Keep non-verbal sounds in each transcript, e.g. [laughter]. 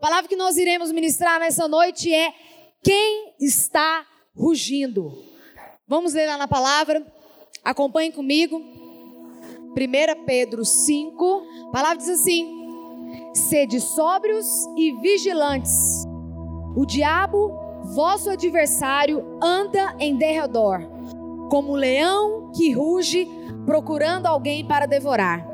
palavra que nós iremos ministrar nessa noite é: quem está rugindo? Vamos ler lá na palavra, acompanhe comigo. 1 Pedro 5, a palavra diz assim: Sede sóbrios e vigilantes. O diabo, vosso adversário, anda em derredor, como um leão que ruge, procurando alguém para devorar.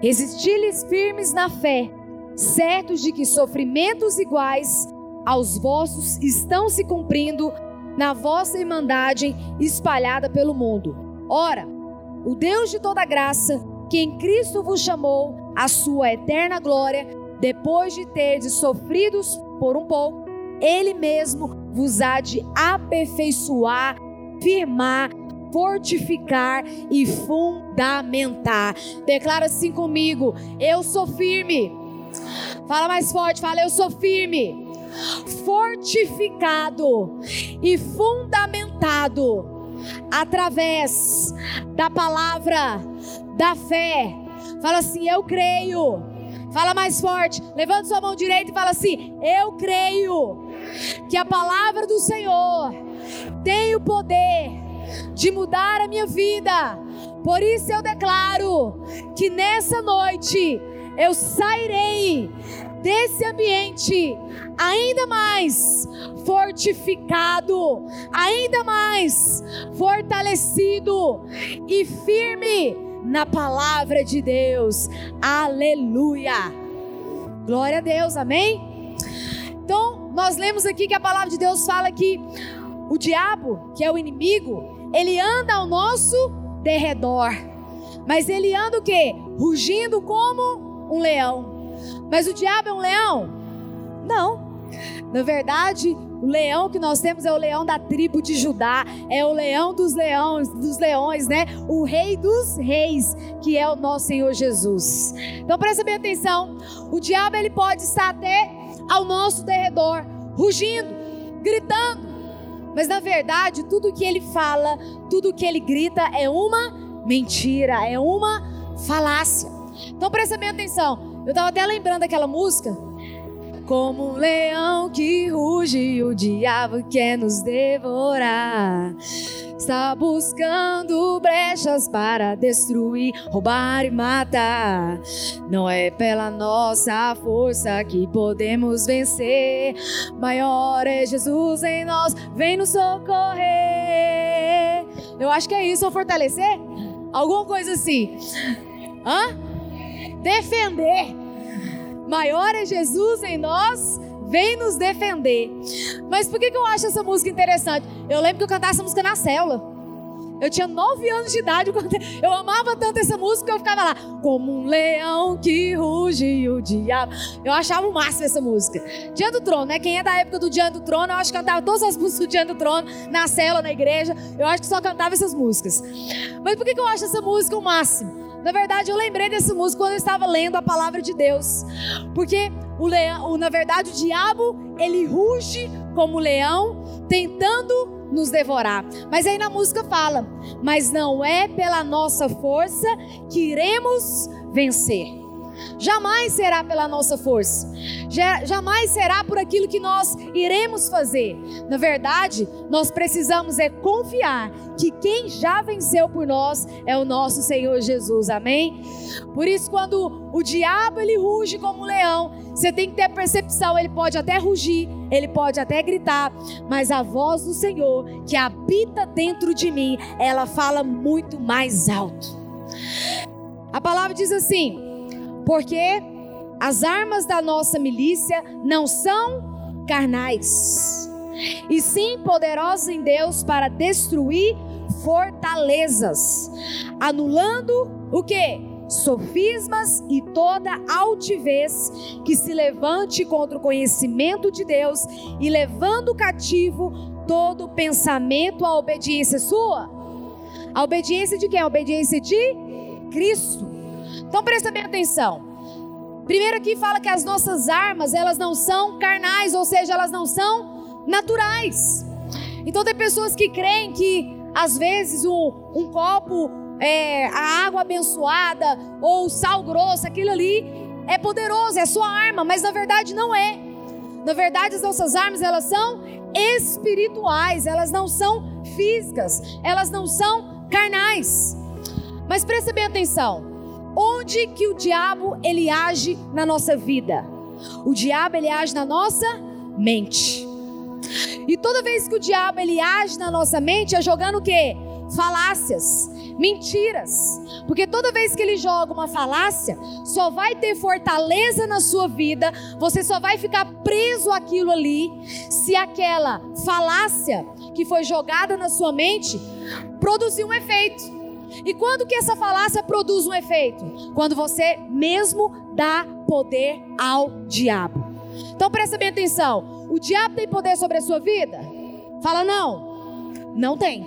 Resisti-lhes firmes na fé, certos de que sofrimentos iguais aos vossos estão se cumprindo na vossa irmandade espalhada pelo mundo. Ora, o Deus de toda graça, que em Cristo vos chamou à sua eterna glória, depois de terdes sofridos por um pouco, ele mesmo vos há de aperfeiçoar, firmar, fortificar e fundamentar. Declara assim comigo: eu sou firme. Fala mais forte, fala eu sou firme. Fortificado e fundamentado através da palavra da fé. Fala assim: eu creio. Fala mais forte. Levanta sua mão direita e fala assim: eu creio que a palavra do Senhor tem o poder de mudar a minha vida. Por isso eu declaro que nessa noite eu sairei desse ambiente ainda mais fortificado, ainda mais fortalecido e firme na palavra de Deus. Aleluia! Glória a Deus, amém? Então, nós lemos aqui que a palavra de Deus fala que o diabo, que é o inimigo, ele anda ao nosso derredor. Mas ele anda o quê? Rugindo como um leão. Mas o diabo é um leão? Não. Na verdade, o leão que nós temos é o leão da tribo de Judá, é o leão dos leões, dos leões, né? O rei dos reis, que é o nosso Senhor Jesus. Então presta bem atenção. O diabo ele pode estar até ao nosso derredor, rugindo, gritando, mas na verdade, tudo que ele fala, tudo que ele grita é uma mentira, é uma falácia. Então presta bem atenção. Eu estava até lembrando daquela música. Como um leão que ruge, o diabo quer nos devorar. Está buscando brechas para destruir, roubar e matar. Não é pela nossa força que podemos vencer. Maior é Jesus em nós, vem nos socorrer. Eu acho que é isso, ou fortalecer? Alguma coisa assim. Hã? Defender. Maior é Jesus em nós, vem nos defender. Mas por que, que eu acho essa música interessante? Eu lembro que eu cantava essa música na célula. Eu tinha nove anos de idade, [laughs] eu amava tanto essa música que eu ficava lá, como um leão que ruge o diabo. Eu achava o máximo essa música. Diante do trono, né? Quem é da época do Diante do Trono, eu acho que cantava todas as músicas do Diante do Trono, na cela, na igreja. Eu acho que só cantava essas músicas. Mas por que, que eu acho essa música o máximo? Na verdade, eu lembrei dessa música quando eu estava lendo a palavra de Deus. Porque o leão, na verdade, o diabo, ele ruge como leão, tentando nos devorar. Mas aí na música fala: "Mas não é pela nossa força que iremos vencer". Jamais será pela nossa força, jamais será por aquilo que nós iremos fazer. Na verdade, nós precisamos é confiar que quem já venceu por nós é o nosso Senhor Jesus. Amém? Por isso, quando o diabo ele ruge como um leão, você tem que ter percepção. Ele pode até rugir, ele pode até gritar, mas a voz do Senhor que habita dentro de mim, ela fala muito mais alto. A palavra diz assim: porque as armas da nossa milícia não são carnais, e sim poderosas em Deus para destruir fortalezas, anulando o que? Sofismas e toda altivez que se levante contra o conhecimento de Deus e levando cativo todo pensamento à obediência sua. A obediência de quem? A obediência de Cristo. Então presta bem atenção. Primeiro aqui fala que as nossas armas, elas não são carnais, ou seja, elas não são naturais. Então tem pessoas que creem que às vezes um, um copo, é, a água abençoada ou o sal grosso, aquilo ali é poderoso, é sua arma, mas na verdade não é. Na verdade, as nossas armas, elas são espirituais, elas não são físicas, elas não são carnais. Mas preste bem atenção. Onde que o diabo ele age na nossa vida? O diabo ele age na nossa mente. E toda vez que o diabo ele age na nossa mente é jogando o quê? Falácias, mentiras. Porque toda vez que ele joga uma falácia, só vai ter fortaleza na sua vida, você só vai ficar preso àquilo ali, se aquela falácia que foi jogada na sua mente produzir um efeito. E quando que essa falácia produz um efeito? Quando você mesmo dá poder ao diabo. Então presta bem atenção. O diabo tem poder sobre a sua vida? Fala não. Não tem.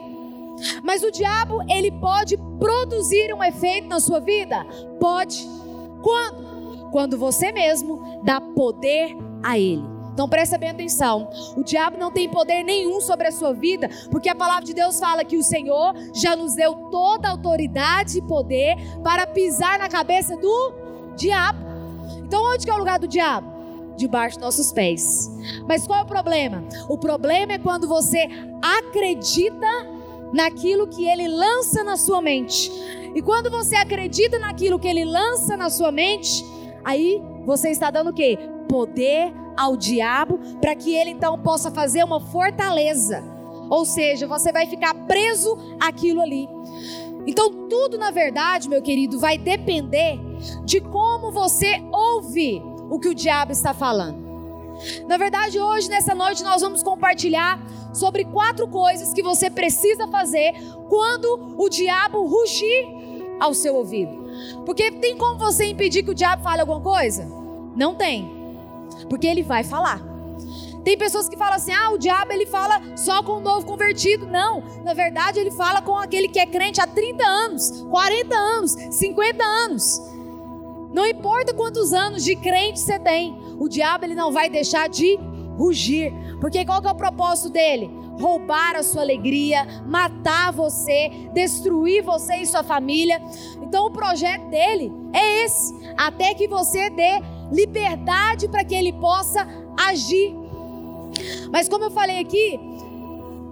Mas o diabo, ele pode produzir um efeito na sua vida? Pode. Quando? Quando você mesmo dá poder a ele. Então presta bem atenção. O diabo não tem poder nenhum sobre a sua vida, porque a palavra de Deus fala que o Senhor já nos deu toda a autoridade e poder para pisar na cabeça do diabo. Então onde que é o lugar do diabo? Debaixo dos nossos pés. Mas qual é o problema? O problema é quando você acredita naquilo que ele lança na sua mente. E quando você acredita naquilo que ele lança na sua mente, aí você está dando o quê? Poder ao diabo para que ele então possa fazer uma fortaleza. Ou seja, você vai ficar preso àquilo ali. Então, tudo na verdade, meu querido, vai depender de como você ouve o que o diabo está falando. Na verdade, hoje, nessa noite, nós vamos compartilhar sobre quatro coisas que você precisa fazer quando o diabo rugir ao seu ouvido. Porque tem como você impedir que o diabo fale alguma coisa? Não tem. Porque ele vai falar. Tem pessoas que falam assim: ah, o diabo ele fala só com o novo convertido. Não, na verdade ele fala com aquele que é crente há 30 anos, 40 anos, 50 anos. Não importa quantos anos de crente você tem, o diabo ele não vai deixar de rugir. Porque qual que é o propósito dele? Roubar a sua alegria, matar você, destruir você e sua família. Então o projeto dele é esse, até que você dê liberdade para que ele possa agir. Mas como eu falei aqui,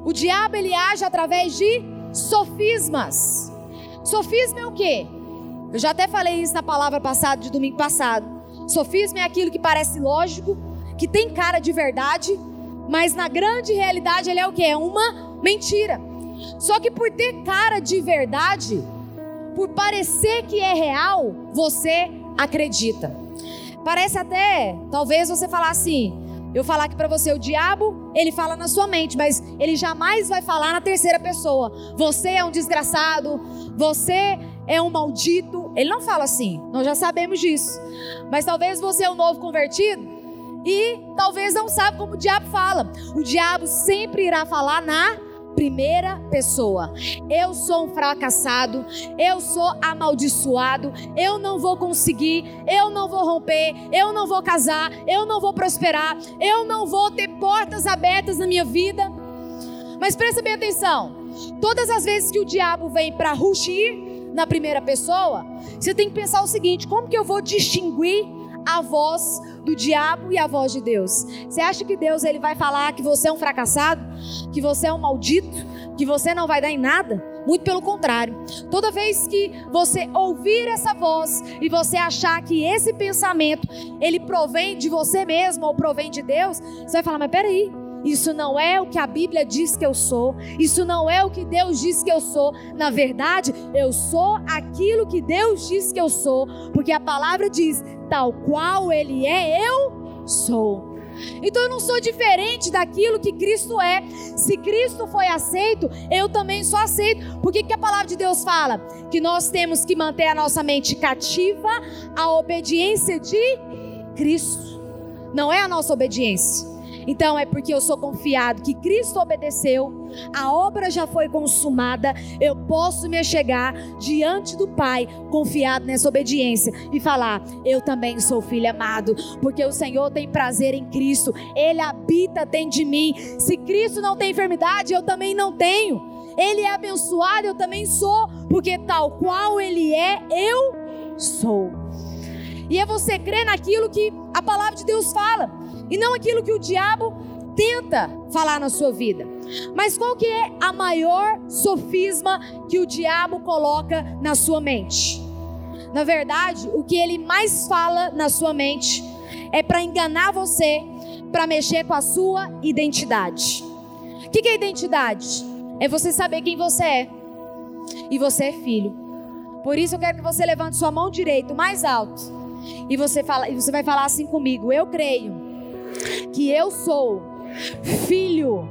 o diabo ele age através de sofismas. Sofisma é o quê? Eu já até falei isso na palavra passada, de domingo passado. Sofisma é aquilo que parece lógico, que tem cara de verdade, mas na grande realidade ele é o que? É uma mentira. Só que por ter cara de verdade, por parecer que é real, você acredita. Parece até, talvez você falar assim, eu falar aqui para você, o diabo, ele fala na sua mente, mas ele jamais vai falar na terceira pessoa. Você é um desgraçado, você é um maldito. Ele não fala assim, nós já sabemos disso. Mas talvez você é um novo convertido e talvez não sabe como o diabo fala. O diabo sempre irá falar na primeira pessoa. Eu sou um fracassado, eu sou amaldiçoado, eu não vou conseguir, eu não vou romper, eu não vou casar, eu não vou prosperar, eu não vou ter portas abertas na minha vida. Mas presta bem atenção. Todas as vezes que o diabo vem para rugir na primeira pessoa, você tem que pensar o seguinte: como que eu vou distinguir a voz do diabo e a voz de Deus. Você acha que Deus ele vai falar que você é um fracassado, que você é um maldito, que você não vai dar em nada? Muito pelo contrário. Toda vez que você ouvir essa voz e você achar que esse pensamento ele provém de você mesmo ou provém de Deus, você vai falar: "Mas peraí, isso não é o que a Bíblia diz que eu sou. Isso não é o que Deus diz que eu sou. Na verdade, eu sou aquilo que Deus diz que eu sou, porque a palavra diz: tal qual Ele é, eu sou. Então eu não sou diferente daquilo que Cristo é. Se Cristo foi aceito, eu também sou aceito. Por que, que a palavra de Deus fala? Que nós temos que manter a nossa mente cativa à obediência de Cristo. Não é a nossa obediência. Então é porque eu sou confiado que Cristo obedeceu, a obra já foi consumada, eu posso me chegar diante do Pai, confiado nessa obediência e falar: Eu também sou filho amado, porque o Senhor tem prazer em Cristo, Ele habita dentro de mim. Se Cristo não tem enfermidade, eu também não tenho. Ele é abençoado, eu também sou, porque tal qual Ele é, eu sou. E é você crer naquilo que a palavra de Deus fala e não aquilo que o diabo tenta falar na sua vida. Mas qual que é a maior sofisma que o diabo coloca na sua mente? Na verdade, o que ele mais fala na sua mente é para enganar você, para mexer com a sua identidade. O que, que é identidade? É você saber quem você é. E você é filho. Por isso eu quero que você levante sua mão direita mais alto. E você, fala, e você vai falar assim comigo: Eu creio que eu sou filho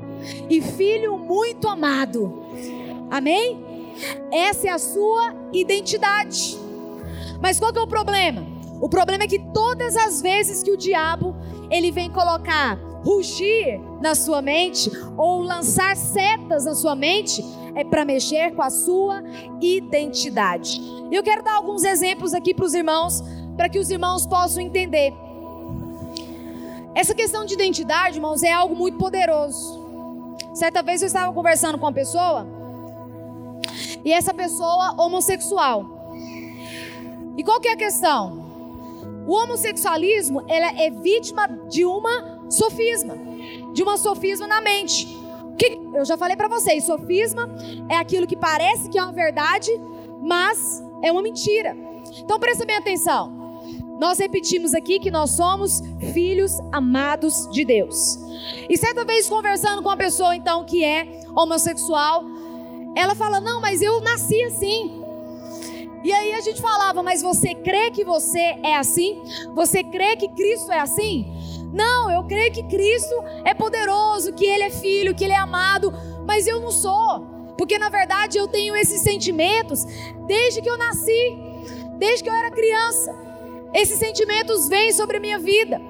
e filho muito amado. Amém? Essa é a sua identidade. Mas qual que é o problema? O problema é que todas as vezes que o diabo ele vem colocar rugir na sua mente ou lançar setas na sua mente é para mexer com a sua identidade. Eu quero dar alguns exemplos aqui para os irmãos, para que os irmãos possam entender. Essa questão de identidade, irmãos, é algo muito poderoso. Certa vez eu estava conversando com uma pessoa, e essa pessoa homossexual. E qual que é a questão? O homossexualismo ela é vítima de uma sofisma, de uma sofisma na mente. Que, eu já falei para vocês, sofisma é aquilo que parece que é uma verdade, mas é uma mentira. Então presta bem atenção. Nós repetimos aqui que nós somos filhos amados de Deus. E certa vez conversando com uma pessoa então que é homossexual, ela fala: "Não, mas eu nasci assim. E aí a gente falava, mas você crê que você é assim? Você crê que Cristo é assim? Não, eu creio que Cristo é poderoso, que Ele é filho, que Ele é amado, mas eu não sou, porque na verdade eu tenho esses sentimentos desde que eu nasci, desde que eu era criança. Esses sentimentos vêm sobre a minha vida.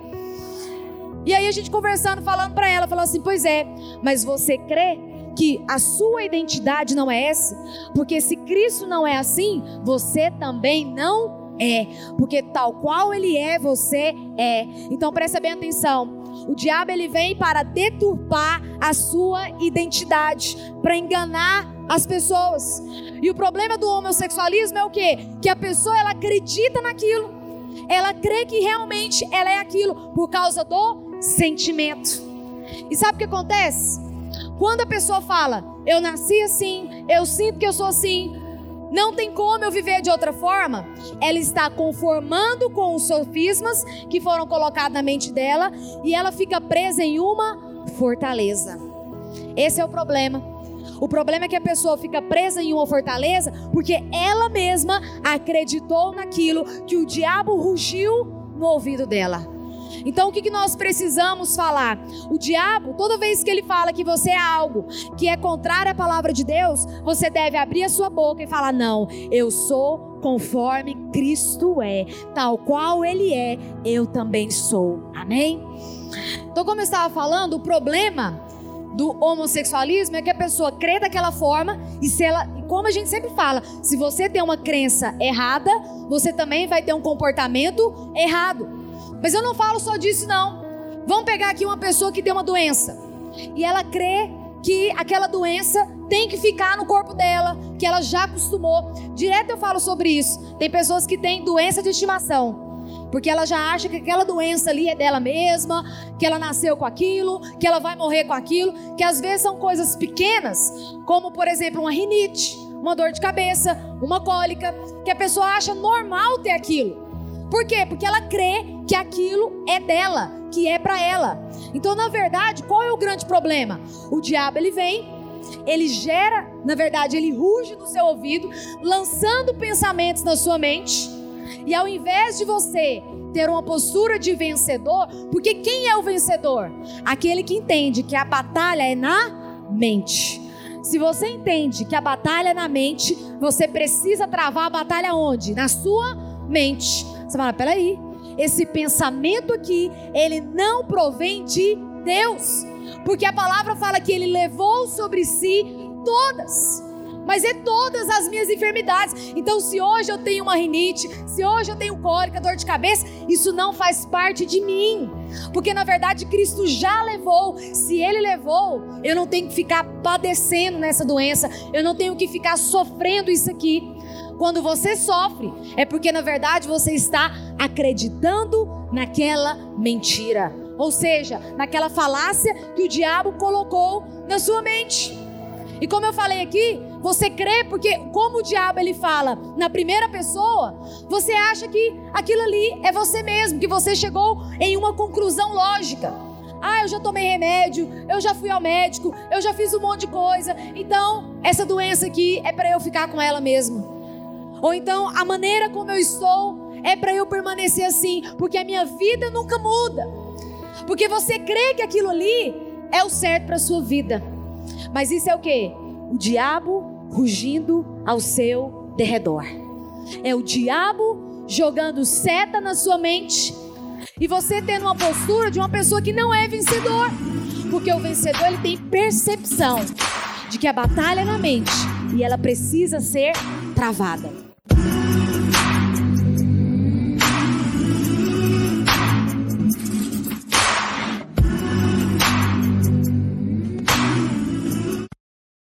E aí a gente conversando, falando para ela, falou assim: Pois é, mas você crê que a sua identidade não é essa, porque se Cristo não é assim, você também não é, porque tal qual ele é, você é. Então presta bem atenção. O diabo ele vem para deturpar a sua identidade, para enganar as pessoas. E o problema do homossexualismo é o quê? Que a pessoa ela acredita naquilo. Ela crê que realmente ela é aquilo por causa do sentimento. E sabe o que acontece? Quando a pessoa fala, eu nasci assim, eu sinto que eu sou assim, não tem como eu viver de outra forma, ela está conformando com os sofismas que foram colocados na mente dela e ela fica presa em uma fortaleza. Esse é o problema. O problema é que a pessoa fica presa em uma fortaleza porque ela mesma acreditou naquilo que o diabo rugiu no ouvido dela. Então o que, nós precisamos falar? O diabo, toda vez que ele fala que você é algo que é contrário à palavra de Deus, você deve abrir a sua boca e falar: Não, eu sou conforme Cristo é, tal qual Ele é, eu também sou. Amém? Então, como eu estava falando, o problema do homossexualismo é que a pessoa crê daquela forma e se ela, como a gente sempre fala, se você tem uma crença errada, você também vai ter um comportamento errado. Mas eu não falo só disso, não. Vamos pegar aqui uma pessoa que tem uma doença e ela crê que aquela doença tem que ficar no corpo dela, que ela já acostumou. Direto eu falo sobre isso. Tem pessoas que têm doença de estimação. Porque ela já acha que aquela doença ali é dela mesma, que ela nasceu com aquilo, que ela vai morrer com aquilo, que às vezes são coisas pequenas, como por exemplo uma rinite, uma dor de cabeça, uma cólica, que a pessoa acha normal ter aquilo. Por quê? Porque ela crê que aquilo é dela, que é para ela. Então, na verdade, qual é o grande problema? O diabo ele vem, ele gera, na verdade, ele ruge no seu ouvido, lançando pensamentos na sua mente. E ao invés de você ter uma postura de vencedor, porque quem é o vencedor? Aquele que entende que a batalha é na mente. Se você entende que a batalha é na mente, você precisa travar a batalha onde? Na sua mente. Você fala, peraí, esse pensamento aqui, ele não provém de Deus, porque a palavra fala que ele levou sobre si todas mas é todas as minhas enfermidades. Então, se hoje eu tenho uma rinite, se hoje eu tenho cólica, dor de cabeça, isso não faz parte de mim, porque na verdade Cristo já levou. Se Ele levou, eu não tenho que ficar padecendo nessa doença, eu não tenho que ficar sofrendo isso aqui. Quando você sofre, é porque na verdade você está acreditando naquela mentira. Ou seja, naquela falácia que o diabo colocou na sua mente. E como eu falei aqui, você crê porque como o diabo ele fala na primeira pessoa, você acha que aquilo ali é você mesmo, que você chegou em uma conclusão lógica. Ah, eu já tomei remédio, eu já fui ao médico, eu já fiz um monte de coisa. Então, essa doença aqui é para eu ficar com ela mesmo. Ou então, a maneira como eu estou é para eu permanecer assim, porque a minha vida nunca muda. Porque você crê que aquilo ali é o certo para sua vida. Mas isso é o que? O diabo rugindo ao seu derredor. É o diabo jogando seta na sua mente e você tendo uma postura de uma pessoa que não é vencedor. Porque o vencedor ele tem percepção de que a batalha é na mente e ela precisa ser travada.